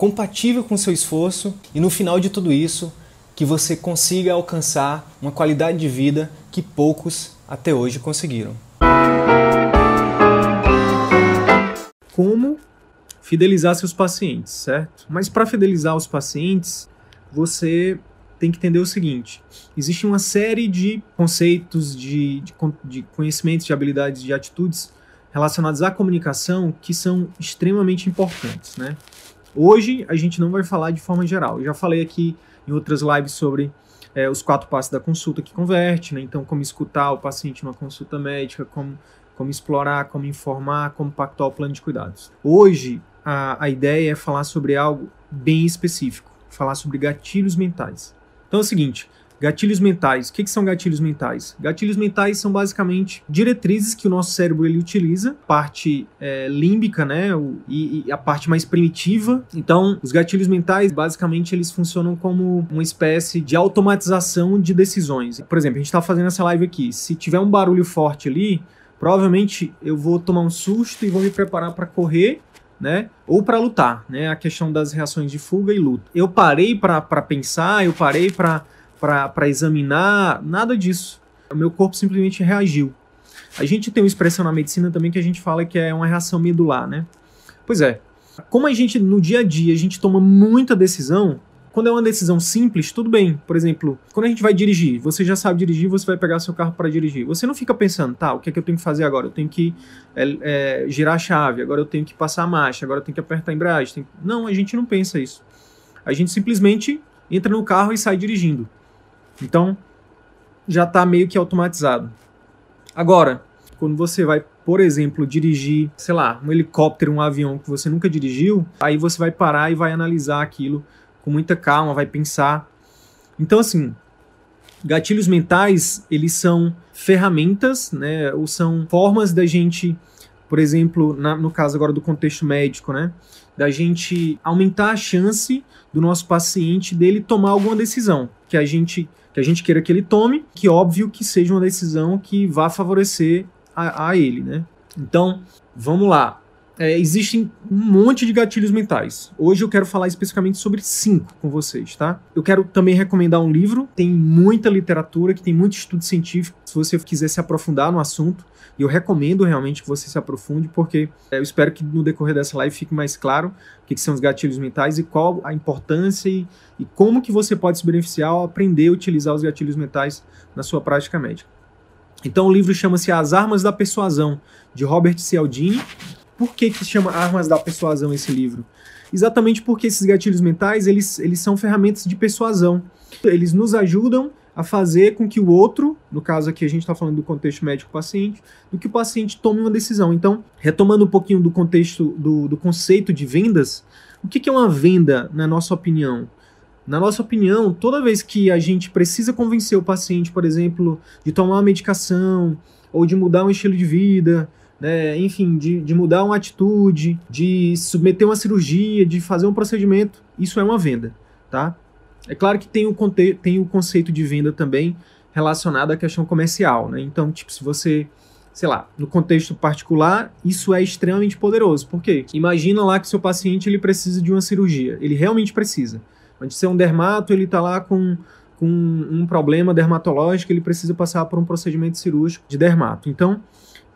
compatível com o seu esforço e no final de tudo isso, que você consiga alcançar uma qualidade de vida que poucos até hoje conseguiram. Como fidelizar seus pacientes, certo? Mas para fidelizar os pacientes, você tem que entender o seguinte: existe uma série de conceitos, de, de, de conhecimentos, de habilidades, de atitudes relacionados à comunicação que são extremamente importantes, né? Hoje a gente não vai falar de forma geral. Eu já falei aqui em outras lives sobre é, os quatro passos da consulta que converte, né? Então, como escutar o paciente numa consulta médica, como, como explorar, como informar, como pactuar o plano de cuidados. Hoje a, a ideia é falar sobre algo bem específico, falar sobre gatilhos mentais. Então é o seguinte, Gatilhos mentais. O que, que, são gatilhos mentais? Gatilhos mentais são basicamente diretrizes que o nosso cérebro ele utiliza, parte é, límbica, né, o, e, e, a parte mais primitiva. Então, os gatilhos mentais, basicamente, eles funcionam como uma espécie de automatização de decisões. Por exemplo, a gente está fazendo essa live aqui. Se tiver um barulho forte ali, provavelmente eu vou tomar um susto e vou me preparar para correr né? Ou para lutar, né? A questão das reações de fuga e luta. Eu parei para pensar, eu parei para para examinar, nada disso. O meu corpo simplesmente reagiu. A gente tem uma expressão na medicina também que a gente fala que é uma reação medular, né? Pois é. Como a gente, no dia a dia, a gente toma muita decisão, quando é uma decisão simples, tudo bem. Por exemplo, quando a gente vai dirigir, você já sabe dirigir, você vai pegar seu carro para dirigir. Você não fica pensando, tá, o que é que eu tenho que fazer agora? Eu tenho que é, é, girar a chave, agora eu tenho que passar a marcha, agora eu tenho que apertar a embreagem. Não, a gente não pensa isso. A gente simplesmente entra no carro e sai dirigindo. Então, já está meio que automatizado. Agora, quando você vai, por exemplo, dirigir, sei lá, um helicóptero, um avião que você nunca dirigiu, aí você vai parar e vai analisar aquilo com muita calma, vai pensar. Então, assim, gatilhos mentais, eles são ferramentas, né, ou são formas da gente, por exemplo, na, no caso agora do contexto médico, né, da gente aumentar a chance do nosso paciente dele tomar alguma decisão que a gente que a gente queira que ele tome, que óbvio que seja uma decisão que vá favorecer a, a ele, né? Então, vamos lá. É, existem um monte de gatilhos mentais. Hoje eu quero falar especificamente sobre cinco com vocês, tá? Eu quero também recomendar um livro. Tem muita literatura, que tem muito estudo científico. Se você quiser se aprofundar no assunto, eu recomendo realmente que você se aprofunde, porque é, eu espero que no decorrer dessa live fique mais claro o que, que são os gatilhos mentais e qual a importância e, e como que você pode se beneficiar ao aprender a utilizar os gatilhos mentais na sua prática médica. Então o livro chama-se As Armas da Persuasão, de Robert Cialdini. Por que, que se chama Armas da Persuasão esse livro? Exatamente porque esses gatilhos mentais, eles, eles são ferramentas de persuasão. Eles nos ajudam a fazer com que o outro, no caso aqui a gente está falando do contexto médico-paciente, do que o paciente tome uma decisão. Então, retomando um pouquinho do contexto, do, do conceito de vendas, o que, que é uma venda, na nossa opinião? Na nossa opinião, toda vez que a gente precisa convencer o paciente, por exemplo, de tomar uma medicação, ou de mudar um estilo de vida, né, enfim, de, de mudar uma atitude, de submeter uma cirurgia, de fazer um procedimento, isso é uma venda, tá? É claro que tem o, tem o conceito de venda também relacionado à questão comercial, né? Então, tipo, se você, sei lá, no contexto particular, isso é extremamente poderoso. Por quê? Imagina lá que seu paciente ele precisa de uma cirurgia. Ele realmente precisa. Pode ser um dermato, ele está lá com, com um problema dermatológico, ele precisa passar por um procedimento cirúrgico de dermato. Então,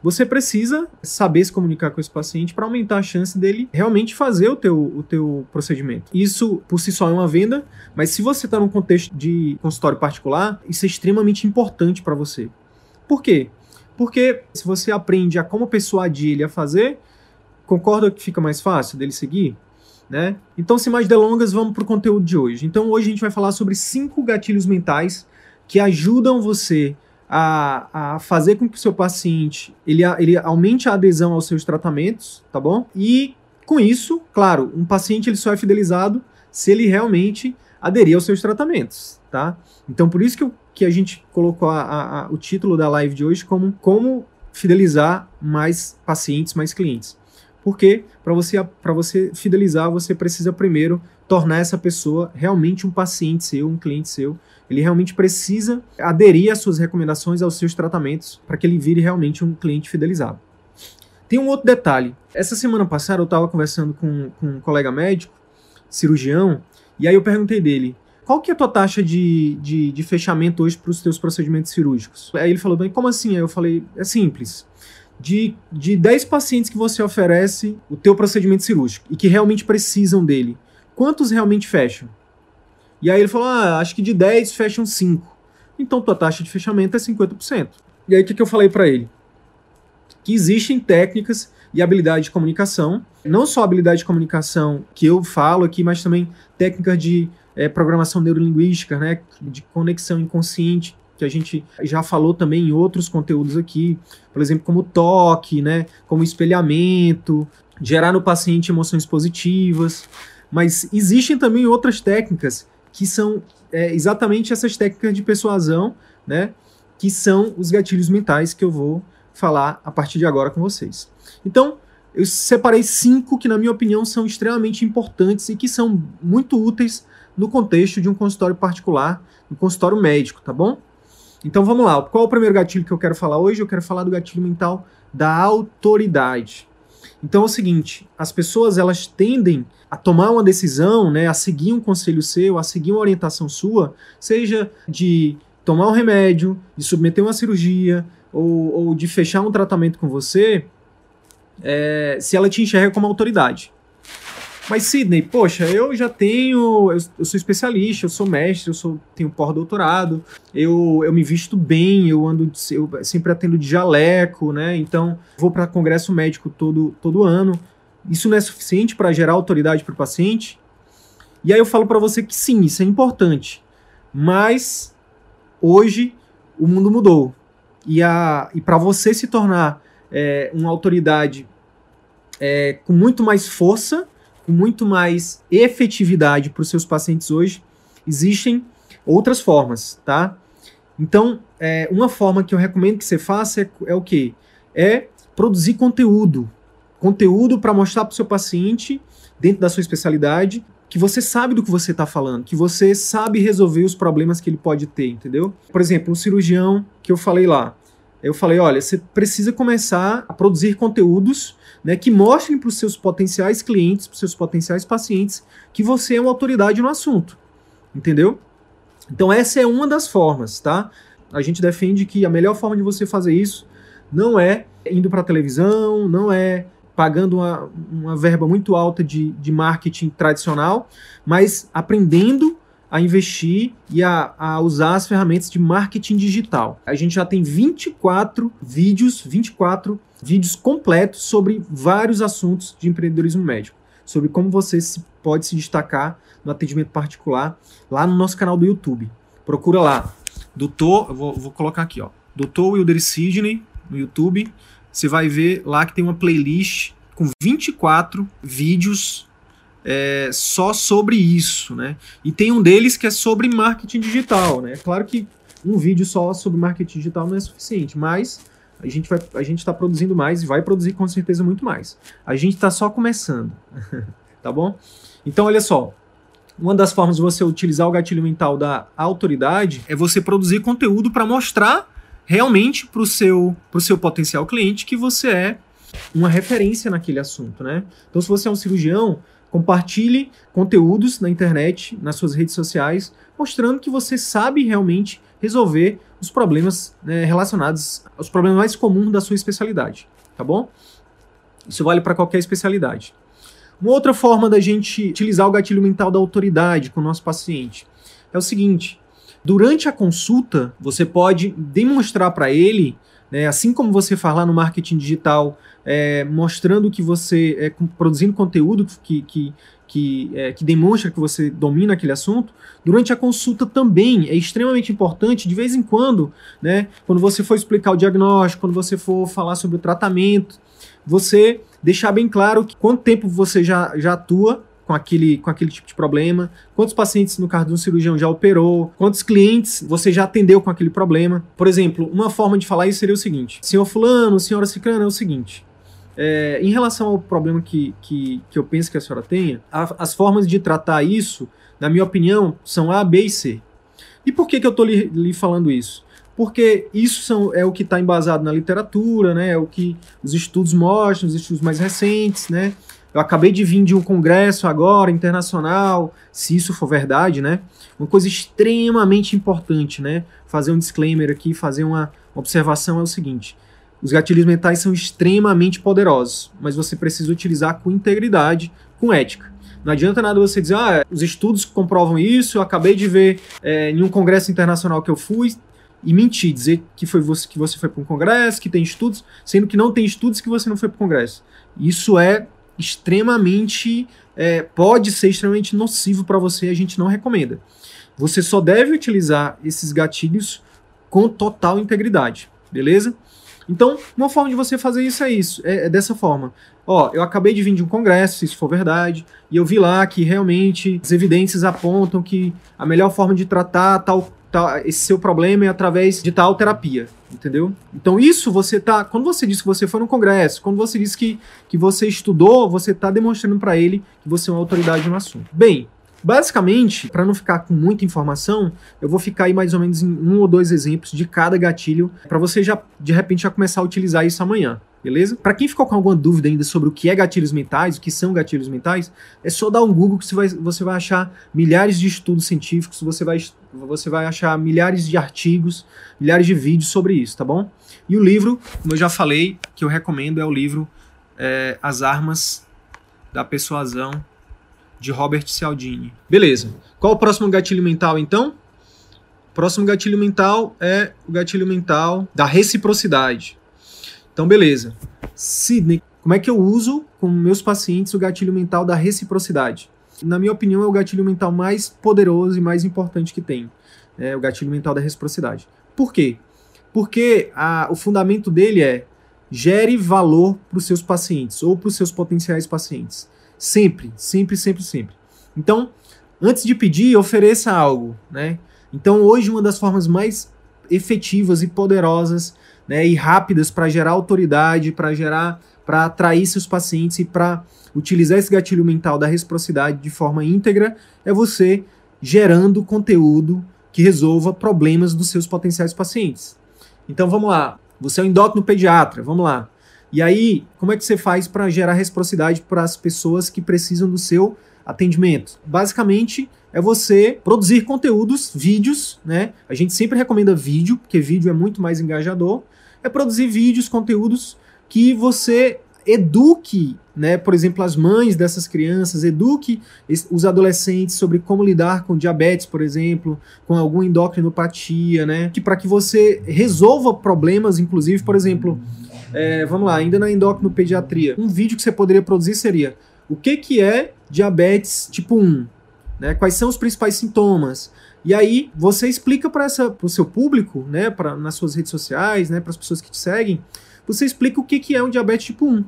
você precisa saber se comunicar com esse paciente para aumentar a chance dele realmente fazer o teu, o teu procedimento. Isso por si só é uma venda, mas se você está num contexto de consultório particular, isso é extremamente importante para você. Por quê? Porque se você aprende a como persuadir ele a fazer, concorda que fica mais fácil dele seguir? Né? Então, sem mais delongas, vamos para o conteúdo de hoje. Então, hoje a gente vai falar sobre cinco gatilhos mentais que ajudam você a, a fazer com que o seu paciente ele, ele aumente a adesão aos seus tratamentos, tá bom? E com isso, claro, um paciente ele só é fidelizado se ele realmente aderir aos seus tratamentos, tá? Então, por isso que, eu, que a gente colocou a, a, a, o título da live de hoje como como fidelizar mais pacientes, mais clientes. Porque para você, você fidelizar, você precisa primeiro tornar essa pessoa realmente um paciente seu, um cliente seu. Ele realmente precisa aderir às suas recomendações, aos seus tratamentos, para que ele vire realmente um cliente fidelizado. Tem um outro detalhe. Essa semana passada eu estava conversando com, com um colega médico, cirurgião, e aí eu perguntei dele, qual que é a tua taxa de, de, de fechamento hoje para os teus procedimentos cirúrgicos? Aí ele falou, bem, como assim? Aí eu falei, é simples. De, de 10 pacientes que você oferece o teu procedimento cirúrgico e que realmente precisam dele, quantos realmente fecham? E aí ele falou, ah, acho que de 10 fecham 5. Então tua taxa de fechamento é 50%. E aí o que, que eu falei para ele? Que existem técnicas e habilidade de comunicação, não só habilidade de comunicação que eu falo aqui, mas também técnicas de é, programação neurolinguística, né, de conexão inconsciente, que a gente já falou também em outros conteúdos aqui, por exemplo, como toque, né, como espelhamento, gerar no paciente emoções positivas. Mas existem também outras técnicas que são é, exatamente essas técnicas de persuasão, né, que são os gatilhos mentais que eu vou falar a partir de agora com vocês. Então, eu separei cinco que, na minha opinião, são extremamente importantes e que são muito úteis no contexto de um consultório particular, um consultório médico, tá bom? Então vamos lá. Qual é o primeiro gatilho que eu quero falar hoje? Eu quero falar do gatilho mental da autoridade. Então é o seguinte, as pessoas elas tendem a tomar uma decisão, né, a seguir um conselho seu, a seguir uma orientação sua, seja de tomar um remédio, de submeter uma cirurgia ou, ou de fechar um tratamento com você, é, se ela te enxerga como autoridade. Mas, Sidney, poxa, eu já tenho. Eu, eu sou especialista, eu sou mestre, eu sou, tenho pós-doutorado, eu, eu me visto bem, eu ando. Eu sempre atendo de jaleco, né? Então, vou para congresso médico todo, todo ano. Isso não é suficiente para gerar autoridade para o paciente? E aí eu falo para você que sim, isso é importante. Mas hoje o mundo mudou. E, a, e para você se tornar é, uma autoridade é, com muito mais força, com muito mais efetividade para os seus pacientes hoje, existem outras formas, tá? Então, é, uma forma que eu recomendo que você faça é, é o quê? É produzir conteúdo. Conteúdo para mostrar para o seu paciente, dentro da sua especialidade, que você sabe do que você está falando, que você sabe resolver os problemas que ele pode ter, entendeu? Por exemplo, o cirurgião que eu falei lá. Eu falei, olha, você precisa começar a produzir conteúdos né, que mostrem para os seus potenciais clientes, para os seus potenciais pacientes, que você é uma autoridade no assunto. Entendeu? Então essa é uma das formas, tá? A gente defende que a melhor forma de você fazer isso não é indo para a televisão, não é pagando uma, uma verba muito alta de, de marketing tradicional, mas aprendendo a investir e a, a, usar as ferramentas de marketing digital. A gente já tem 24 vídeos, 24 vídeos completos sobre vários assuntos de empreendedorismo médico, sobre como você se, pode se destacar no atendimento particular lá no nosso canal do YouTube. Procura lá. Doutor, eu vou, vou colocar aqui, ó. Doutor Wilder Sidney no YouTube. Você vai ver lá que tem uma playlist com 24 vídeos é, só sobre isso, né? E tem um deles que é sobre marketing digital, né? Claro que um vídeo só sobre marketing digital não é suficiente, mas a gente vai, a gente está produzindo mais e vai produzir com certeza muito mais. A gente está só começando, tá bom? Então, olha só. Uma das formas de você utilizar o gatilho mental da autoridade é você produzir conteúdo para mostrar realmente para o seu, pro seu potencial cliente que você é uma referência naquele assunto, né? Então, se você é um cirurgião, Compartilhe conteúdos na internet, nas suas redes sociais, mostrando que você sabe realmente resolver os problemas né, relacionados aos problemas mais comuns da sua especialidade, tá bom? Isso vale para qualquer especialidade. Uma outra forma da gente utilizar o gatilho mental da autoridade com o nosso paciente é o seguinte: durante a consulta, você pode demonstrar para ele né? Assim como você lá no marketing digital, é, mostrando que você é produzindo conteúdo que, que, que, é, que demonstra que você domina aquele assunto, durante a consulta também é extremamente importante, de vez em quando, né, quando você for explicar o diagnóstico, quando você for falar sobre o tratamento, você deixar bem claro que quanto tempo você já, já atua com aquele, com aquele tipo de problema, quantos pacientes no de um cirurgião já operou, quantos clientes você já atendeu com aquele problema. Por exemplo, uma forma de falar isso seria o seguinte: senhor Fulano, senhora Ciclana, é o seguinte. É, em relação ao problema que, que, que eu penso que a senhora tenha, a, as formas de tratar isso, na minha opinião, são A, B e C. E por que, que eu estou lhe, lhe falando isso? Porque isso são, é o que está embasado na literatura, né? É o que os estudos mostram, os estudos mais recentes, né? Eu acabei de vir de um congresso agora, internacional, se isso for verdade, né? Uma coisa extremamente importante, né? Fazer um disclaimer aqui, fazer uma observação é o seguinte: os gatilhos mentais são extremamente poderosos, mas você precisa utilizar com integridade, com ética. Não adianta nada você dizer, ah, os estudos comprovam isso, eu acabei de ver é, em um congresso internacional que eu fui, e mentir, dizer que foi você que você foi para um congresso, que tem estudos, sendo que não tem estudos que você não foi para o congresso. Isso é extremamente é, pode ser extremamente nocivo para você, a gente não recomenda. Você só deve utilizar esses gatilhos com total integridade, beleza? Então, uma forma de você fazer isso é isso, é, é dessa forma. Ó, eu acabei de vir de um congresso, se isso for verdade, e eu vi lá que realmente as evidências apontam que a melhor forma de tratar tal, tal esse seu problema é através de tal terapia, entendeu? Então isso você tá, quando você diz que você foi no congresso, quando você diz que, que você estudou, você está demonstrando para ele que você é uma autoridade no assunto. Bem, Basicamente, para não ficar com muita informação, eu vou ficar aí mais ou menos em um ou dois exemplos de cada gatilho para você já de repente já começar a utilizar isso amanhã. Beleza? Para quem ficou com alguma dúvida ainda sobre o que é gatilhos mentais, o que são gatilhos mentais, é só dar um Google que você vai, você vai achar milhares de estudos científicos, você vai, você vai achar milhares de artigos, milhares de vídeos sobre isso, tá bom? E o livro, como eu já falei, que eu recomendo é o livro é, As Armas da Persuasão de Robert Cialdini. Beleza. Qual o próximo gatilho mental, então? O próximo gatilho mental é o gatilho mental da reciprocidade. Então, beleza. Sidney, como é que eu uso com meus pacientes o gatilho mental da reciprocidade? Na minha opinião, é o gatilho mental mais poderoso e mais importante que tem. É o gatilho mental da reciprocidade. Por quê? Porque a, o fundamento dele é gere valor para os seus pacientes ou para os seus potenciais pacientes. Sempre, sempre, sempre, sempre. Então, antes de pedir, ofereça algo, né? Então, hoje uma das formas mais efetivas e poderosas, né, e rápidas para gerar autoridade, para gerar, para atrair seus pacientes e para utilizar esse gatilho mental da reciprocidade de forma íntegra, é você gerando conteúdo que resolva problemas dos seus potenciais pacientes. Então, vamos lá. Você é um endócrino pediatra, vamos lá. E aí, como é que você faz para gerar reciprocidade para as pessoas que precisam do seu atendimento? Basicamente, é você produzir conteúdos, vídeos, né? A gente sempre recomenda vídeo, porque vídeo é muito mais engajador. É produzir vídeos, conteúdos que você eduque, né, por exemplo, as mães dessas crianças, eduque os adolescentes sobre como lidar com diabetes, por exemplo, com alguma endocrinopatia, né, que para que você resolva problemas, inclusive, por exemplo, é, vamos lá, ainda na endocrinopediatria, um vídeo que você poderia produzir seria o que, que é diabetes tipo 1, né? Quais são os principais sintomas? E aí você explica para o seu público, né, para nas suas redes sociais, né, para as pessoas que te seguem, você explica o que, que é um diabetes tipo 1.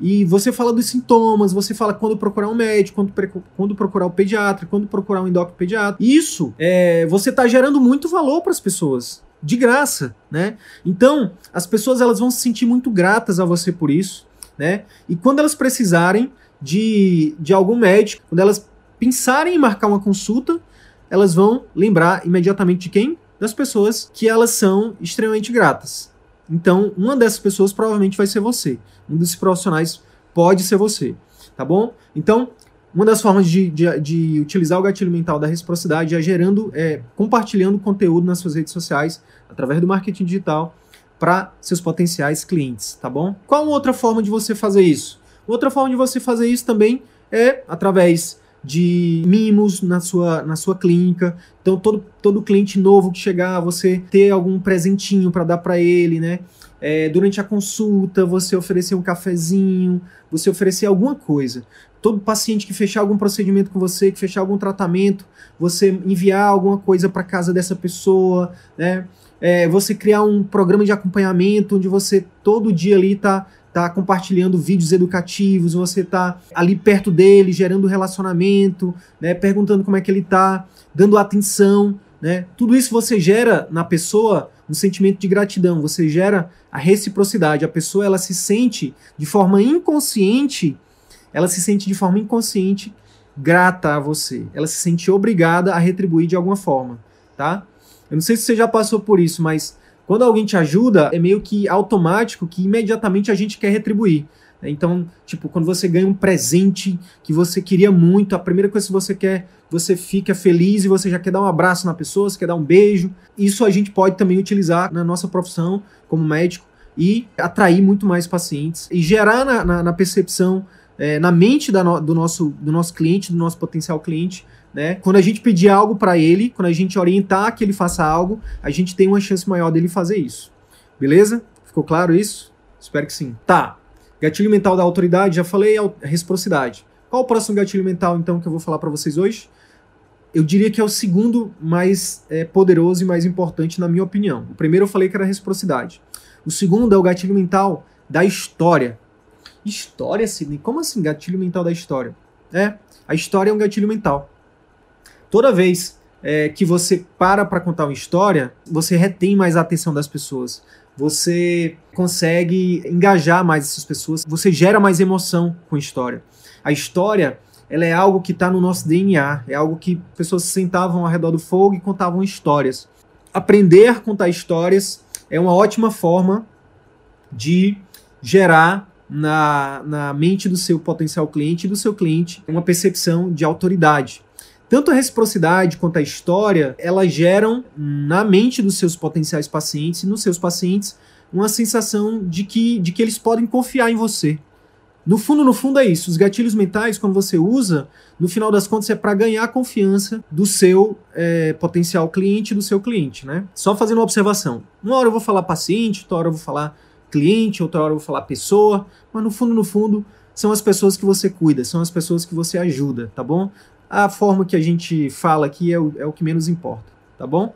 E você fala dos sintomas, você fala quando procurar um médico, quando, quando procurar o um pediatra, quando procurar um endocrinopediatra. Isso, é, você está gerando muito valor para as pessoas de graça, né? Então, as pessoas elas vão se sentir muito gratas a você por isso, né? E quando elas precisarem de, de algum médico, quando elas pensarem em marcar uma consulta, elas vão lembrar imediatamente de quem? Das pessoas que elas são extremamente gratas. Então, uma dessas pessoas provavelmente vai ser você. Um desses profissionais pode ser você, tá bom? Então, uma das formas de, de, de, utilizar o gatilho mental da reciprocidade é gerando, é, compartilhando conteúdo nas suas redes sociais, através do marketing digital, para seus potenciais clientes, tá bom? Qual outra forma de você fazer isso? Outra forma de você fazer isso também é através de mimos na sua, na sua clínica. Então, todo, todo cliente novo que chegar, você ter algum presentinho para dar para ele, né? É, durante a consulta, você oferecer um cafezinho, você oferecer alguma coisa todo paciente que fechar algum procedimento com você, que fechar algum tratamento, você enviar alguma coisa para casa dessa pessoa, né? É, você criar um programa de acompanhamento onde você todo dia ali tá, tá compartilhando vídeos educativos, você tá ali perto dele, gerando relacionamento, né, perguntando como é que ele tá, dando atenção, né? Tudo isso você gera na pessoa um sentimento de gratidão, você gera a reciprocidade. A pessoa ela se sente de forma inconsciente, ela se sente de forma inconsciente grata a você. Ela se sente obrigada a retribuir de alguma forma, tá? Eu não sei se você já passou por isso, mas quando alguém te ajuda, é meio que automático que imediatamente a gente quer retribuir. Então, tipo, quando você ganha um presente que você queria muito, a primeira coisa que você quer, você fica feliz e você já quer dar um abraço na pessoa, você quer dar um beijo. Isso a gente pode também utilizar na nossa profissão como médico e atrair muito mais pacientes e gerar na, na, na percepção, é, na mente no, do, nosso, do nosso cliente, do nosso potencial cliente, né? Quando a gente pedir algo para ele, quando a gente orientar que ele faça algo, a gente tem uma chance maior dele fazer isso. Beleza? Ficou claro isso? Espero que sim. Tá. Gatilho mental da autoridade, já falei, a reciprocidade. Qual o próximo gatilho mental, então, que eu vou falar para vocês hoje? Eu diria que é o segundo mais é, poderoso e mais importante, na minha opinião. O primeiro eu falei que era a reciprocidade. O segundo é o gatilho mental da história. História, Sidney? Como assim gatilho mental da história? É, a história é um gatilho mental. Toda vez é, que você para para contar uma história, você retém mais a atenção das pessoas você consegue engajar mais essas pessoas, você gera mais emoção com a história. A história, ela é algo que está no nosso DNA, é algo que pessoas se sentavam ao redor do fogo e contavam histórias. Aprender a contar histórias é uma ótima forma de gerar na, na mente do seu potencial cliente e do seu cliente uma percepção de autoridade. Tanto a reciprocidade quanto a história, elas geram na mente dos seus potenciais pacientes e nos seus pacientes uma sensação de que, de que eles podem confiar em você. No fundo, no fundo é isso. Os gatilhos mentais, quando você usa, no final das contas é para ganhar a confiança do seu é, potencial cliente, do seu cliente, né? Só fazendo uma observação. Uma hora eu vou falar paciente, outra hora eu vou falar cliente, outra hora eu vou falar pessoa, mas no fundo, no fundo, são as pessoas que você cuida, são as pessoas que você ajuda, tá bom? A forma que a gente fala aqui é o, é o que menos importa, tá bom?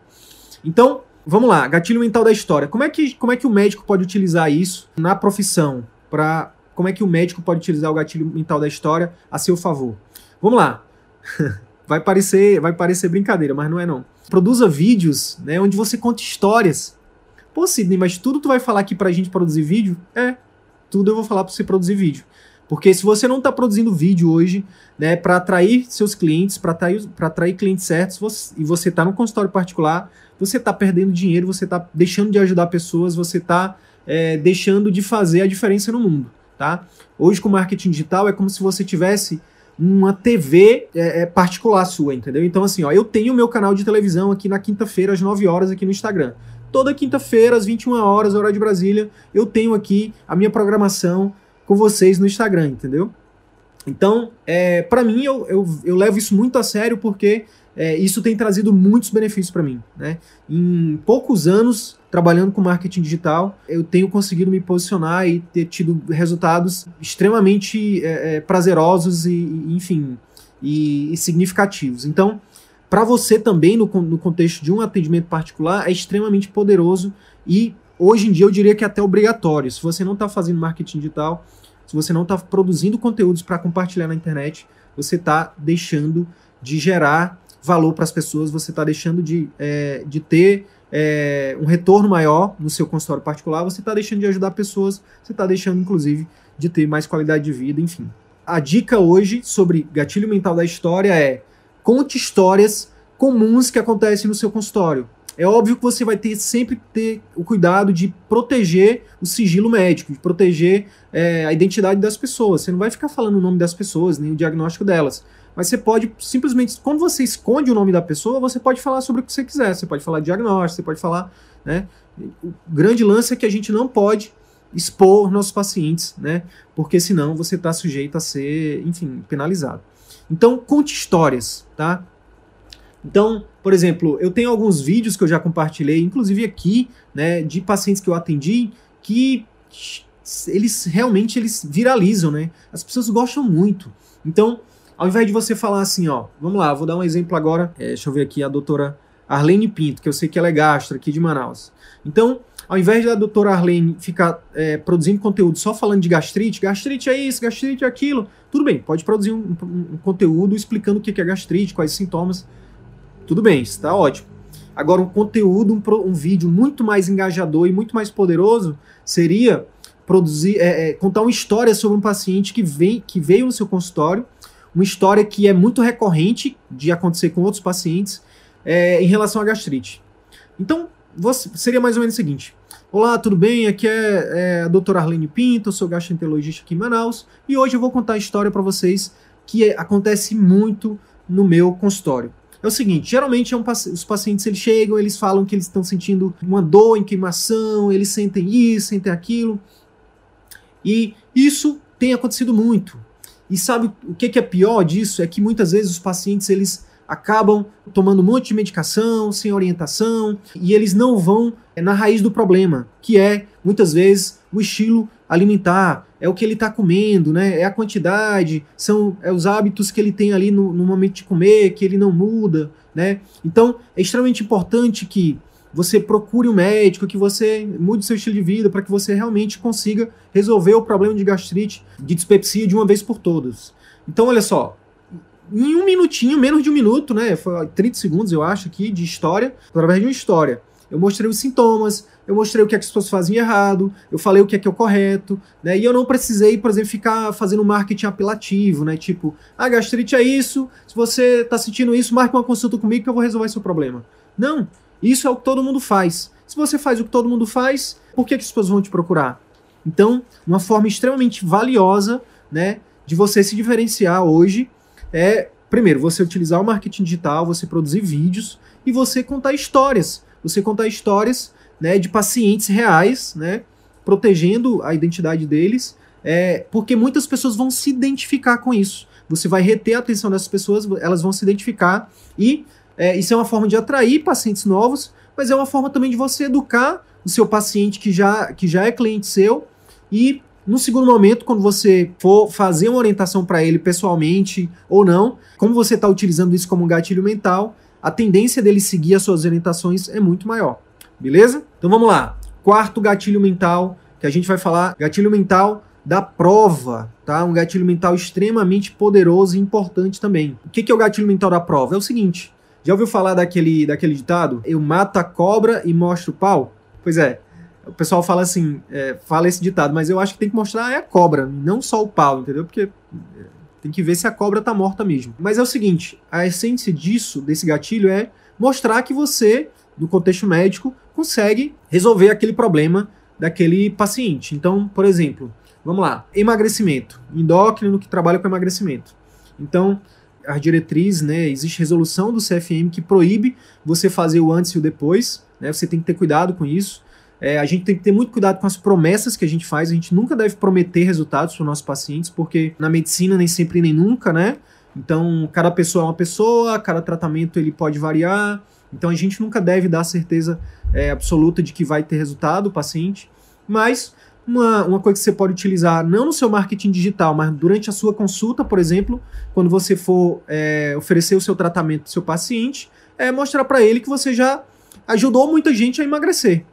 Então, vamos lá, gatilho mental da história. Como é que, como é que o médico pode utilizar isso na profissão? Pra, como é que o médico pode utilizar o gatilho mental da história a seu favor? Vamos lá. vai parecer, vai parecer brincadeira, mas não é não. Produza vídeos, né, onde você conta histórias. Pô, Sidney, mas tudo tu vai falar aqui pra gente produzir vídeo? É, tudo eu vou falar pra você produzir vídeo. Porque se você não está produzindo vídeo hoje, né, para atrair seus clientes, para atrair, atrair clientes certos, você, e você está no consultório particular, você está perdendo dinheiro, você está deixando de ajudar pessoas, você está é, deixando de fazer a diferença no mundo, tá? Hoje com marketing digital é como se você tivesse uma TV é, é, particular sua, entendeu? Então assim, ó, eu tenho meu canal de televisão aqui na quinta-feira às 9 horas aqui no Instagram. Toda quinta-feira às 21 horas, hora de Brasília, eu tenho aqui a minha programação com vocês no Instagram, entendeu? Então, é, para mim, eu, eu, eu, levo isso muito a sério porque é, isso tem trazido muitos benefícios para mim. Né? Em poucos anos trabalhando com marketing digital, eu tenho conseguido me posicionar e ter tido resultados extremamente é, é prazerosos e, enfim, e, e significativos. Então, para você também, no, no contexto de um atendimento particular, é extremamente poderoso e hoje em dia eu diria que é até obrigatório. Se você não está fazendo marketing digital, se você não está produzindo conteúdos para compartilhar na internet, você está deixando de gerar valor para as pessoas, você está deixando de, é, de ter é, um retorno maior no seu consultório particular, você está deixando de ajudar pessoas, você está deixando, inclusive, de ter mais qualidade de vida, enfim. A dica hoje sobre gatilho mental da história é conte histórias comuns que acontecem no seu consultório. É óbvio que você vai ter sempre ter o cuidado de proteger o sigilo médico, de proteger é, a identidade das pessoas. Você não vai ficar falando o nome das pessoas, nem o diagnóstico delas. Mas você pode simplesmente, quando você esconde o nome da pessoa, você pode falar sobre o que você quiser. Você pode falar diagnóstico, você pode falar. Né? O grande lance é que a gente não pode expor nossos pacientes, né? Porque senão você está sujeito a ser, enfim, penalizado. Então, conte histórias, tá? Então, por exemplo, eu tenho alguns vídeos que eu já compartilhei, inclusive aqui, né, de pacientes que eu atendi, que eles realmente eles viralizam, né? As pessoas gostam muito. Então, ao invés de você falar assim, ó, vamos lá, vou dar um exemplo agora. É, deixa eu ver aqui a doutora Arlene Pinto, que eu sei que ela é gastro aqui de Manaus. Então, ao invés da doutora Arlene ficar é, produzindo conteúdo só falando de gastrite, gastrite é isso, gastrite é aquilo, tudo bem, pode produzir um, um, um conteúdo explicando o que é gastrite, quais sintomas, tudo bem, está ótimo. Agora, um conteúdo, um, um, vídeo muito mais engajador e muito mais poderoso seria produzir, é, é, contar uma história sobre um paciente que, vem, que veio no seu consultório, uma história que é muito recorrente de acontecer com outros pacientes é, em relação à gastrite. Então, você, seria mais ou menos o seguinte: Olá, tudo bem? Aqui é, é a doutora Arlene Pinto, sou gastroenterologista aqui em Manaus e hoje eu vou contar a história para vocês que acontece muito no meu consultório. É o seguinte, geralmente é um, os pacientes eles chegam, eles falam que eles estão sentindo uma dor em queimação, eles sentem isso, sentem aquilo. E isso tem acontecido muito. E sabe o que é pior disso? É que muitas vezes os pacientes eles acabam tomando um monte de medicação, sem orientação, e eles não vão é, na raiz do problema, que é, muitas vezes, o estilo alimentar, é o que ele está comendo, né? é a quantidade, são é os hábitos que ele tem ali no, no momento de comer, que ele não muda. Né? Então, é extremamente importante que você procure um médico, que você mude seu estilo de vida para que você realmente consiga resolver o problema de gastrite, de dispepsia de uma vez por todas. Então, olha só, em um minutinho, menos de um minuto, né? Foi 30 segundos, eu acho, aqui, de história, através de uma história. Eu mostrei os sintomas, eu mostrei o que, é que as pessoas fazem errado, eu falei o que é que é o correto, né? E eu não precisei, por exemplo, ficar fazendo marketing apelativo, né? Tipo, ah, gastrite é isso, se você tá sentindo isso, marque uma consulta comigo que eu vou resolver seu problema. Não, isso é o que todo mundo faz. Se você faz o que todo mundo faz, por que, que as pessoas vão te procurar? Então, uma forma extremamente valiosa, né, de você se diferenciar hoje é, primeiro, você utilizar o marketing digital, você produzir vídeos e você contar histórias. Você contar histórias né, de pacientes reais, né, protegendo a identidade deles, é, porque muitas pessoas vão se identificar com isso. Você vai reter a atenção dessas pessoas, elas vão se identificar e é, isso é uma forma de atrair pacientes novos, mas é uma forma também de você educar o seu paciente que já, que já é cliente seu e no segundo momento, quando você for fazer uma orientação para ele pessoalmente ou não, como você está utilizando isso como gatilho mental, a tendência dele seguir as suas orientações é muito maior. Beleza? Então vamos lá. Quarto gatilho mental que a gente vai falar, gatilho mental da prova, tá? Um gatilho mental extremamente poderoso e importante também. O que é o gatilho mental da prova? É o seguinte: já ouviu falar daquele, daquele ditado? Eu mato a cobra e mostro o pau? Pois é, o pessoal fala assim, é, fala esse ditado, mas eu acho que tem que mostrar é a cobra, não só o pau, entendeu? Porque tem que ver se a cobra tá morta mesmo. Mas é o seguinte, a essência disso, desse gatilho, é mostrar que você, no contexto médico, consegue resolver aquele problema daquele paciente. Então, por exemplo, vamos lá, emagrecimento, endócrino que trabalha com emagrecimento. Então, a diretriz, né, existe resolução do CFM que proíbe você fazer o antes e o depois, né, você tem que ter cuidado com isso. É, a gente tem que ter muito cuidado com as promessas que a gente faz. A gente nunca deve prometer resultados para os nossos pacientes, porque na medicina nem sempre nem nunca, né? Então, cada pessoa é uma pessoa, cada tratamento ele pode variar. Então, a gente nunca deve dar certeza é, absoluta de que vai ter resultado o paciente. Mas, uma, uma coisa que você pode utilizar, não no seu marketing digital, mas durante a sua consulta, por exemplo, quando você for é, oferecer o seu tratamento para o seu paciente, é mostrar para ele que você já ajudou muita gente a emagrecer.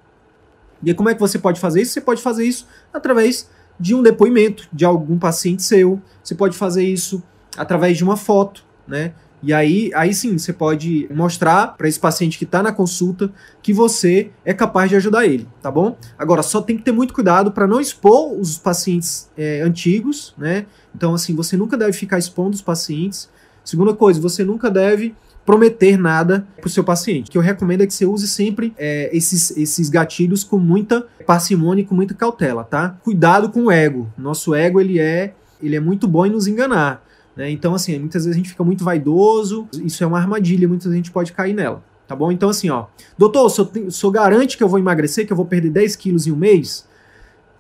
E como é que você pode fazer isso? Você pode fazer isso através de um depoimento de algum paciente seu. Você pode fazer isso através de uma foto, né? E aí, aí sim, você pode mostrar para esse paciente que está na consulta que você é capaz de ajudar ele, tá bom? Agora, só tem que ter muito cuidado para não expor os pacientes é, antigos, né? Então, assim, você nunca deve ficar expondo os pacientes. Segunda coisa, você nunca deve prometer nada para o seu paciente. O que eu recomendo é que você use sempre é, esses, esses gatilhos com muita parcimônia e com muita cautela, tá? Cuidado com o ego. Nosso ego ele é, ele é muito bom em nos enganar. Né? Então, assim, muitas vezes a gente fica muito vaidoso, isso é uma armadilha, muitas vezes a gente pode cair nela. Tá bom? Então, assim, ó, doutor, o senhor garante que eu vou emagrecer, que eu vou perder 10 quilos em um mês?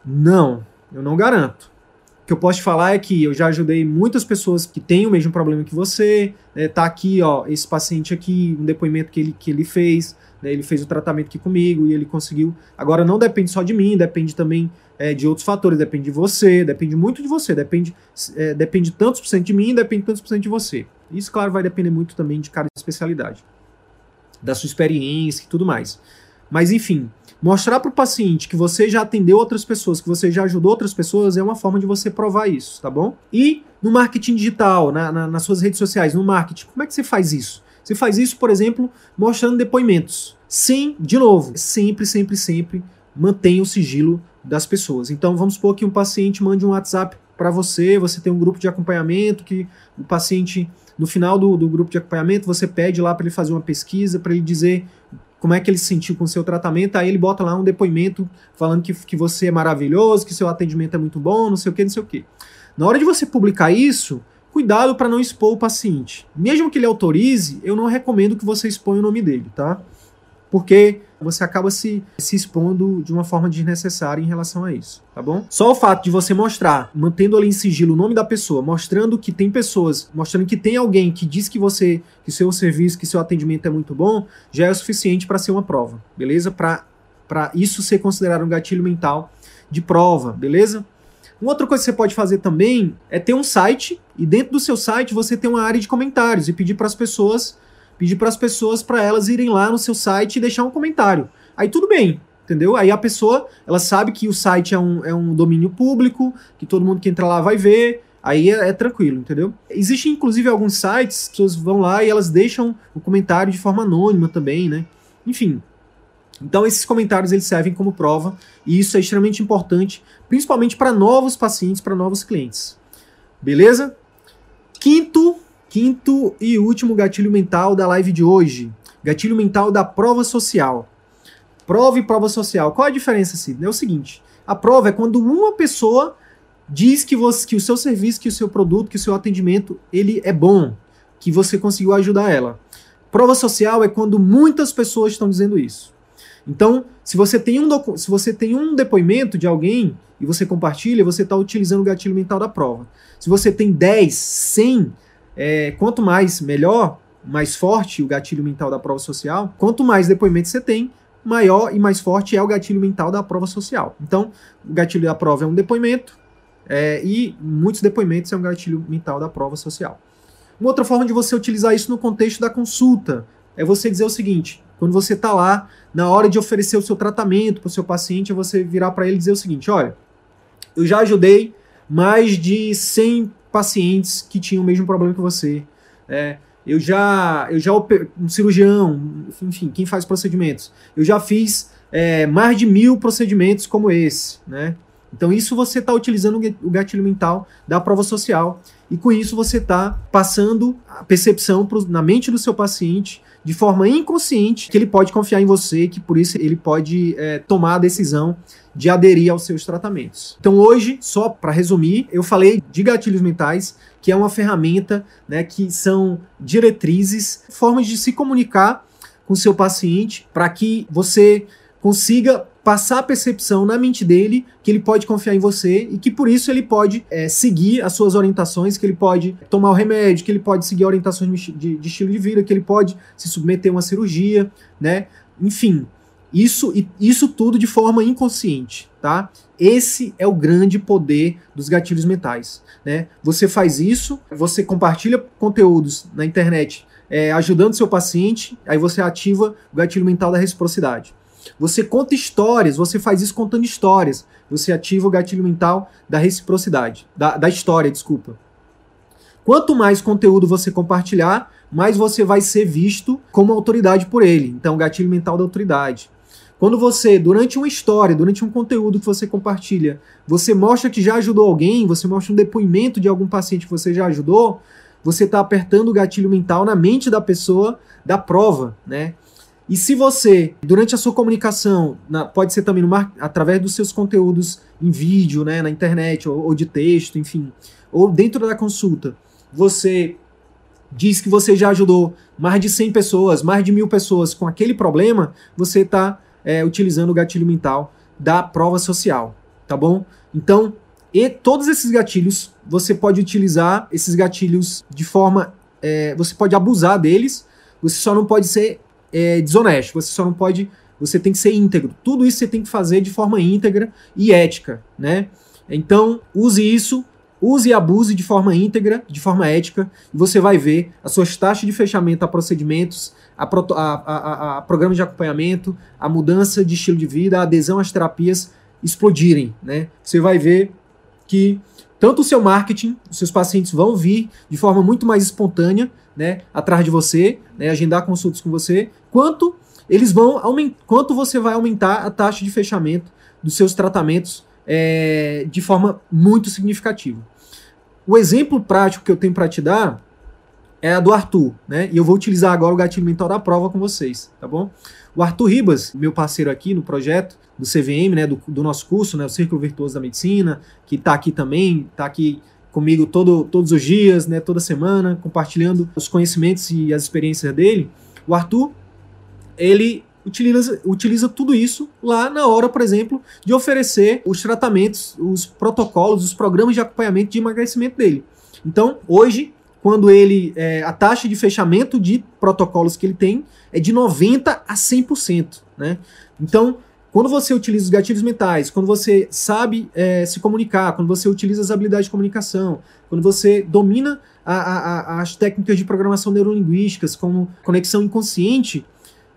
Não, eu não garanto que eu posso te falar é que eu já ajudei muitas pessoas que têm o mesmo problema que você. Né, tá aqui, ó, esse paciente aqui, um depoimento que ele, que ele fez. Né, ele fez o tratamento aqui comigo e ele conseguiu. Agora não depende só de mim, depende também é, de outros fatores, depende de você, depende muito de você, depende, é, depende tantos por cento de mim, depende tantos por cento de você. Isso, claro, vai depender muito também de cada especialidade. da sua experiência e tudo mais. Mas enfim, mostrar para o paciente que você já atendeu outras pessoas, que você já ajudou outras pessoas, é uma forma de você provar isso, tá bom? E no marketing digital, na, na, nas suas redes sociais, no marketing, como é que você faz isso? Você faz isso, por exemplo, mostrando depoimentos. Sim, de novo, sempre, sempre, sempre mantenha o sigilo das pessoas. Então vamos supor que um paciente mande um WhatsApp para você, você tem um grupo de acompanhamento que o paciente, no final do, do grupo de acompanhamento, você pede lá para ele fazer uma pesquisa, para ele dizer como é que ele se sentiu com o seu tratamento, aí ele bota lá um depoimento falando que, que você é maravilhoso, que seu atendimento é muito bom, não sei o que, não sei o que. Na hora de você publicar isso, cuidado para não expor o paciente. Mesmo que ele autorize, eu não recomendo que você exponha o nome dele, tá? porque você acaba se, se expondo de uma forma desnecessária em relação a isso, tá bom? Só o fato de você mostrar, mantendo ali em sigilo o nome da pessoa, mostrando que tem pessoas, mostrando que tem alguém que diz que você, que seu serviço, que seu atendimento é muito bom, já é o suficiente para ser uma prova, beleza? Para isso ser considerado um gatilho mental de prova, beleza? Uma outra coisa que você pode fazer também é ter um site e dentro do seu site você ter uma área de comentários e pedir para as pessoas pedir para as pessoas para elas irem lá no seu site e deixar um comentário. Aí tudo bem, entendeu? Aí a pessoa, ela sabe que o site é um, é um domínio público, que todo mundo que entra lá vai ver, aí é, é tranquilo, entendeu? Existem inclusive alguns sites que pessoas vão lá e elas deixam o comentário de forma anônima também, né? Enfim. Então esses comentários eles servem como prova e isso é extremamente importante, principalmente para novos pacientes, para novos clientes. Beleza? Quinto Quinto e último gatilho mental da live de hoje. Gatilho mental da prova social. Prova e prova social. Qual a diferença, Sidney? É o seguinte: a prova é quando uma pessoa diz que, você, que o seu serviço, que o seu produto, que o seu atendimento, ele é bom, que você conseguiu ajudar ela. Prova social é quando muitas pessoas estão dizendo isso. Então, se você tem um, se você tem um depoimento de alguém e você compartilha, você está utilizando o gatilho mental da prova. Se você tem 10, 100, é, quanto mais melhor, mais forte o gatilho mental da prova social, quanto mais depoimentos você tem, maior e mais forte é o gatilho mental da prova social. Então, o gatilho da prova é um depoimento, é, e muitos depoimentos é um gatilho mental da prova social. Uma outra forma de você utilizar isso no contexto da consulta é você dizer o seguinte: quando você está lá, na hora de oferecer o seu tratamento para o seu paciente, é você virar para ele e dizer o seguinte: olha, eu já ajudei mais de 100 pacientes que tinham o mesmo problema que você. É, eu já, eu já um cirurgião, enfim, quem faz procedimentos. Eu já fiz é, mais de mil procedimentos como esse, né? Então isso você está utilizando o gatilho mental da prova social e com isso você está passando a percepção pro, na mente do seu paciente de forma inconsciente que ele pode confiar em você, que por isso ele pode é, tomar a decisão de aderir aos seus tratamentos. Então hoje, só para resumir, eu falei de gatilhos mentais, que é uma ferramenta, né, que são diretrizes, formas de se comunicar com seu paciente para que você consiga passar a percepção na mente dele que ele pode confiar em você e que por isso ele pode é, seguir as suas orientações, que ele pode tomar o remédio, que ele pode seguir orientações de, de estilo de vida, que ele pode se submeter a uma cirurgia, né? Enfim, isso, isso tudo de forma inconsciente, tá? Esse é o grande poder dos gatilhos mentais, né? Você faz isso, você compartilha conteúdos na internet é, ajudando seu paciente, aí você ativa o gatilho mental da reciprocidade. Você conta histórias, você faz isso contando histórias. Você ativa o gatilho mental da reciprocidade, da, da história, desculpa. Quanto mais conteúdo você compartilhar, mais você vai ser visto como autoridade por ele. Então, gatilho mental da autoridade. Quando você, durante uma história, durante um conteúdo que você compartilha, você mostra que já ajudou alguém, você mostra um depoimento de algum paciente que você já ajudou, você está apertando o gatilho mental na mente da pessoa da prova, né? E se você, durante a sua comunicação, na, pode ser também através dos seus conteúdos em vídeo, né, na internet, ou, ou de texto, enfim, ou dentro da consulta, você diz que você já ajudou mais de 100 pessoas, mais de mil pessoas com aquele problema, você está é, utilizando o gatilho mental da prova social, tá bom? Então, e todos esses gatilhos, você pode utilizar esses gatilhos de forma. É, você pode abusar deles, você só não pode ser é, desonesto, você só não pode. Você tem que ser íntegro. Tudo isso você tem que fazer de forma íntegra e ética, né? Então, use isso use e abuse de forma íntegra, de forma ética, e você vai ver as suas taxas de fechamento a procedimentos, a, a, a, a programas de acompanhamento, a mudança de estilo de vida, a adesão às terapias explodirem. Né? Você vai ver que tanto o seu marketing, os seus pacientes vão vir de forma muito mais espontânea, né, atrás de você, né, agendar consultas com você, quanto eles vão quanto você vai aumentar a taxa de fechamento dos seus tratamentos é, de forma muito significativa. O exemplo prático que eu tenho para te dar é a do Arthur, né? E eu vou utilizar agora o gatilho mental da prova com vocês, tá bom? O Arthur Ribas, meu parceiro aqui no projeto do CVM, né, do, do nosso curso, né, o Círculo Virtuoso da Medicina, que está aqui também, está aqui comigo todo, todos os dias, né, toda semana, compartilhando os conhecimentos e as experiências dele. O Arthur, ele utiliza, utiliza tudo isso lá na hora, por exemplo, de oferecer os tratamentos, os protocolos, os programas de acompanhamento de emagrecimento dele. Então, hoje, quando ele. É, a taxa de fechamento de protocolos que ele tem é de 90% a 100%. Né? Então, quando você utiliza os gatilhos mentais, quando você sabe é, se comunicar, quando você utiliza as habilidades de comunicação, quando você domina a, a, a, as técnicas de programação neurolinguísticas, como conexão inconsciente,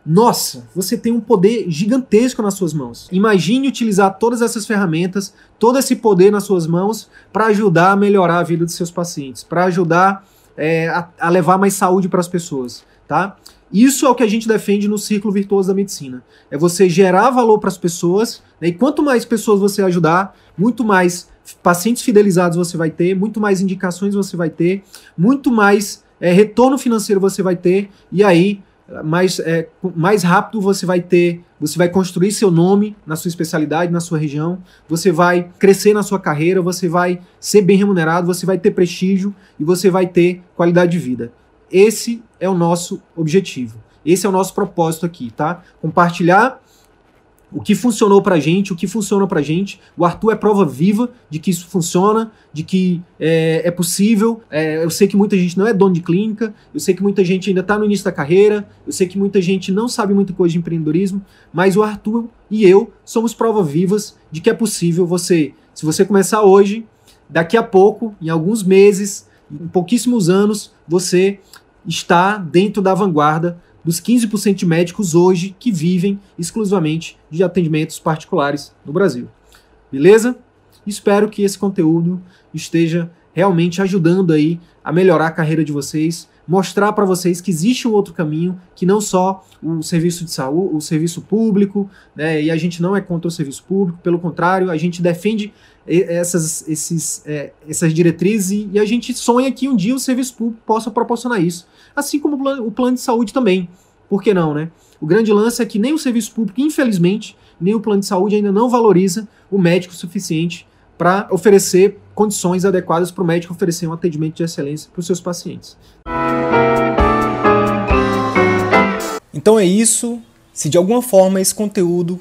nossa, você tem um poder gigantesco nas suas mãos. Imagine utilizar todas essas ferramentas, todo esse poder nas suas mãos para ajudar a melhorar a vida dos seus pacientes, para ajudar é, a, a, levar mais saúde para as pessoas, tá? Isso é o que a gente defende no círculo virtuoso da medicina. É você gerar valor para as pessoas, né? e quanto mais pessoas você ajudar, muito mais pacientes fidelizados você vai ter, muito mais indicações você vai ter, muito mais é, retorno financeiro você vai ter, e aí mais, é, mais rápido você vai ter, você vai construir seu nome na sua especialidade, na sua região, você vai crescer na sua carreira, você vai ser bem remunerado, você vai ter prestígio e você vai ter qualidade de vida. Esse é o nosso objetivo. Esse é o nosso propósito aqui, tá? Compartilhar o que funcionou pra gente, o que funciona pra gente. O Arthur é prova viva de que isso funciona, de que é, é possível. É, eu sei que muita gente não é dono de clínica, eu sei que muita gente ainda está no início da carreira, eu sei que muita gente não sabe muita coisa de empreendedorismo, mas o Arthur e eu somos provas vivas de que é possível você, se você começar hoje, daqui a pouco, em alguns meses, em pouquíssimos anos, você está dentro da vanguarda dos 15% de médicos hoje que vivem exclusivamente de atendimentos particulares no Brasil. Beleza? Espero que esse conteúdo esteja realmente ajudando aí a melhorar a carreira de vocês, mostrar para vocês que existe um outro caminho, que não só o serviço de saúde, o serviço público, né? E a gente não é contra o serviço público, pelo contrário, a gente defende essas, esses, é, essas diretrizes e, a gente sonha que um dia o serviço público possa proporcionar isso. Assim como o plano de saúde também. Por que não, né? O grande lance é que nem o serviço público, infelizmente, nem o plano de saúde ainda não valoriza o médico suficiente para oferecer condições adequadas para o médico oferecer um atendimento de excelência para os seus pacientes. Então é isso. Se de alguma forma esse conteúdo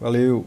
Valeu!